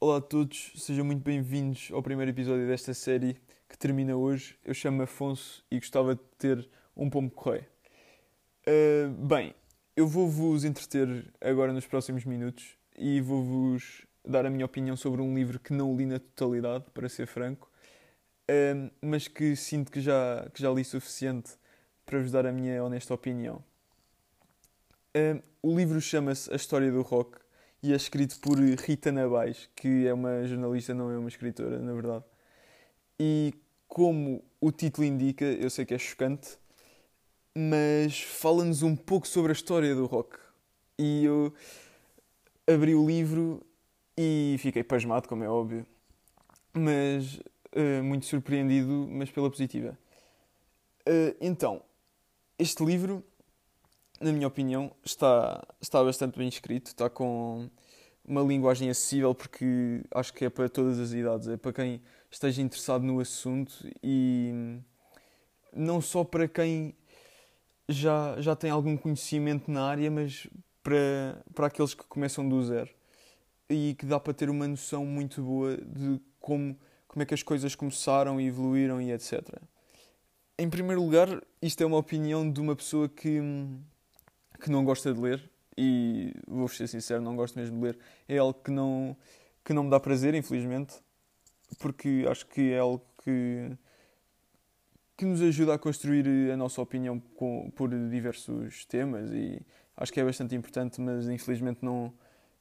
Olá a todos, sejam muito bem-vindos ao primeiro episódio desta série que termina hoje. Eu chamo-me Afonso e gostava de ter um pombo correio. Uh, bem, eu vou-vos entreter agora nos próximos minutos e vou-vos dar a minha opinião sobre um livro que não li na totalidade, para ser franco, uh, mas que sinto que já, que já li suficiente para vos dar a minha honesta opinião. Uh, o livro chama-se A História do Rock e é escrito por Rita Nabais, que é uma jornalista, não é uma escritora, na verdade. E como o título indica, eu sei que é chocante, mas fala-nos um pouco sobre a história do rock. E eu abri o livro e fiquei pasmado, como é óbvio, mas uh, muito surpreendido, mas pela positiva. Uh, então, este livro na minha opinião, está, está bastante bem escrito, está com uma linguagem acessível, porque acho que é para todas as idades, é para quem esteja interessado no assunto e não só para quem já, já tem algum conhecimento na área, mas para, para aqueles que começam do zero e que dá para ter uma noção muito boa de como, como é que as coisas começaram e evoluíram e etc. Em primeiro lugar, isto é uma opinião de uma pessoa que que não gosta de ler e vou ser sincero, não gosto mesmo de ler. É algo que não, que não me dá prazer, infelizmente, porque acho que é algo que, que nos ajuda a construir a nossa opinião com, por diversos temas e acho que é bastante importante, mas infelizmente não,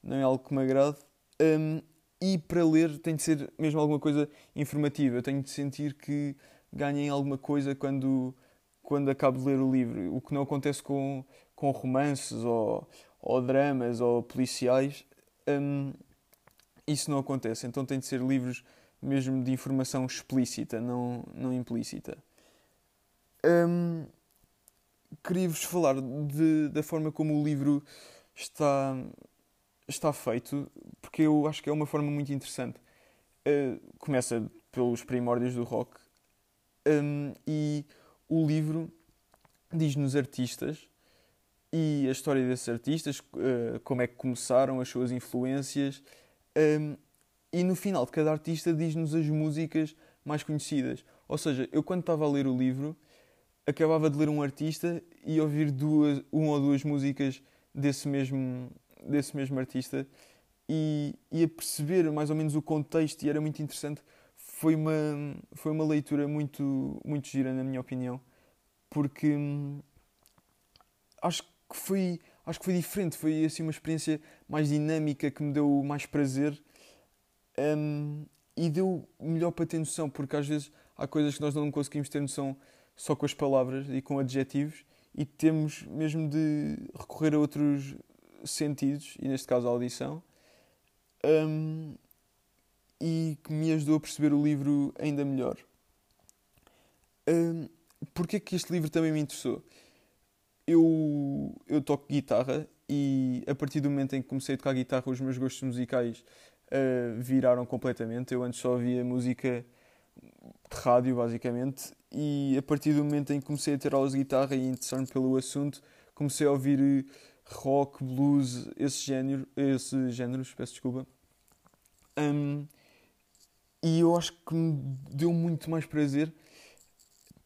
não é algo que me agrade. Um, e para ler tem de ser mesmo alguma coisa informativa. Eu tenho de sentir que ganhem alguma coisa quando, quando acabo de ler o livro. O que não acontece com, com romances ou, ou dramas ou policiais, um, isso não acontece. Então tem de ser livros mesmo de informação explícita, não, não implícita. Um, Queria-vos falar de, da forma como o livro está, está feito, porque eu acho que é uma forma muito interessante. Uh, começa pelos primórdios do rock um, e o livro diz-nos artistas e a história desses artistas, uh, como é que começaram, as suas influências. Ehm, e no final de cada artista diz-nos as músicas mais conhecidas. Ou seja, eu quando estava a ler o livro, acabava de ler um artista e ouvir duas, uma ou duas músicas desse mesmo, desse mesmo artista e, e a perceber mais ou menos o contexto e era muito interessante. Foi uma, foi uma leitura muito, muito gira, na minha opinião, porque hum, acho que que foi, acho que foi diferente, foi assim uma experiência mais dinâmica que me deu mais prazer um, e deu melhor para ter noção, porque às vezes há coisas que nós não conseguimos ter noção só com as palavras e com adjetivos e temos mesmo de recorrer a outros sentidos, e neste caso a audição, um, e que me ajudou a perceber o livro ainda melhor. Um, Porquê que este livro também me interessou? Eu, eu toco guitarra e a partir do momento em que comecei a tocar guitarra, os meus gostos musicais uh, viraram completamente. Eu antes só ouvia música de rádio, basicamente, e a partir do momento em que comecei a ter aulas de guitarra e interessar-me pelo assunto, comecei a ouvir eh, rock, blues, esse género, esse géneros, peço desculpa. Um, e eu acho que me deu muito mais prazer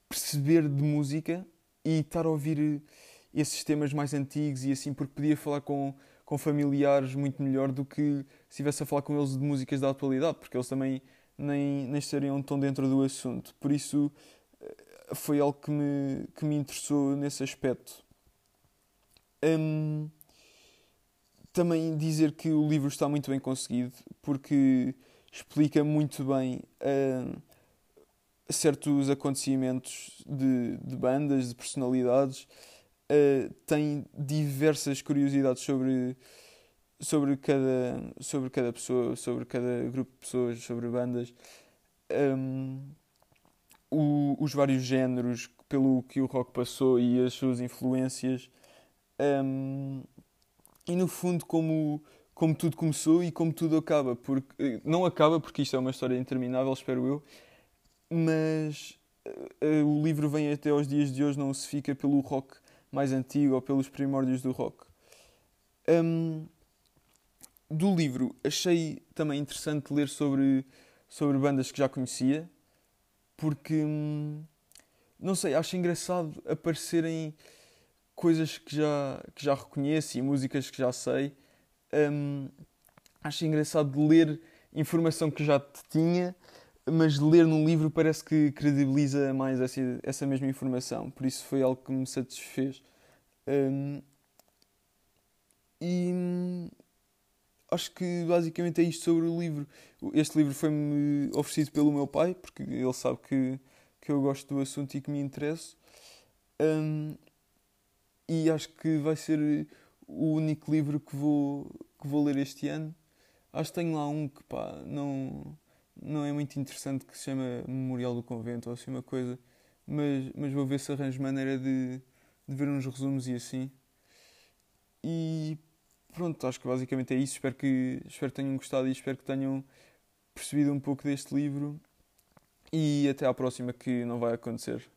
perceber de música e estar a ouvir esses temas mais antigos e assim, porque podia falar com, com familiares muito melhor do que se estivesse a falar com eles de músicas da atualidade, porque eles também nem, nem estariam tão dentro do assunto. Por isso eh, foi algo que me, que me interessou nesse aspecto. Hum, também dizer que o livro está muito bem conseguido, porque explica muito bem hum, certos acontecimentos de, de bandas, de personalidades uh, tem diversas curiosidades sobre, sobre, cada, sobre cada pessoa, sobre cada grupo de pessoas, sobre bandas. Um, o, os vários géneros pelo que o rock passou e as suas influências. Um, e no fundo, como, como tudo começou e como tudo acaba. Porque, eh, não acaba porque isto é uma história interminável, espero eu, mas uh, o livro vem até aos dias de hoje, não se fica pelo rock mais antigo ou pelos primórdios do rock. Um, do livro achei também interessante ler sobre, sobre bandas que já conhecia, porque hum, não sei, acho engraçado aparecerem coisas que já, que já reconheço e músicas que já sei. Hum, acho engraçado ler informação que já tinha, mas ler num livro parece que credibiliza mais essa, essa mesma informação. Por isso foi algo que me satisfez. Um, e hum, acho que basicamente é isto sobre o livro. Este livro foi-me oferecido pelo meu pai, porque ele sabe que, que eu gosto do assunto e que me interesso. Um, e acho que vai ser o único livro que vou, que vou ler este ano. Acho que tenho lá um que pá, não, não é muito interessante, que se chama Memorial do Convento ou assim uma coisa, mas, mas vou ver se arranjo maneira de, de ver uns resumos e assim. E pronto, acho que basicamente é isso. Espero que, espero que tenham gostado e espero que tenham percebido um pouco deste livro. E até à próxima, que não vai acontecer.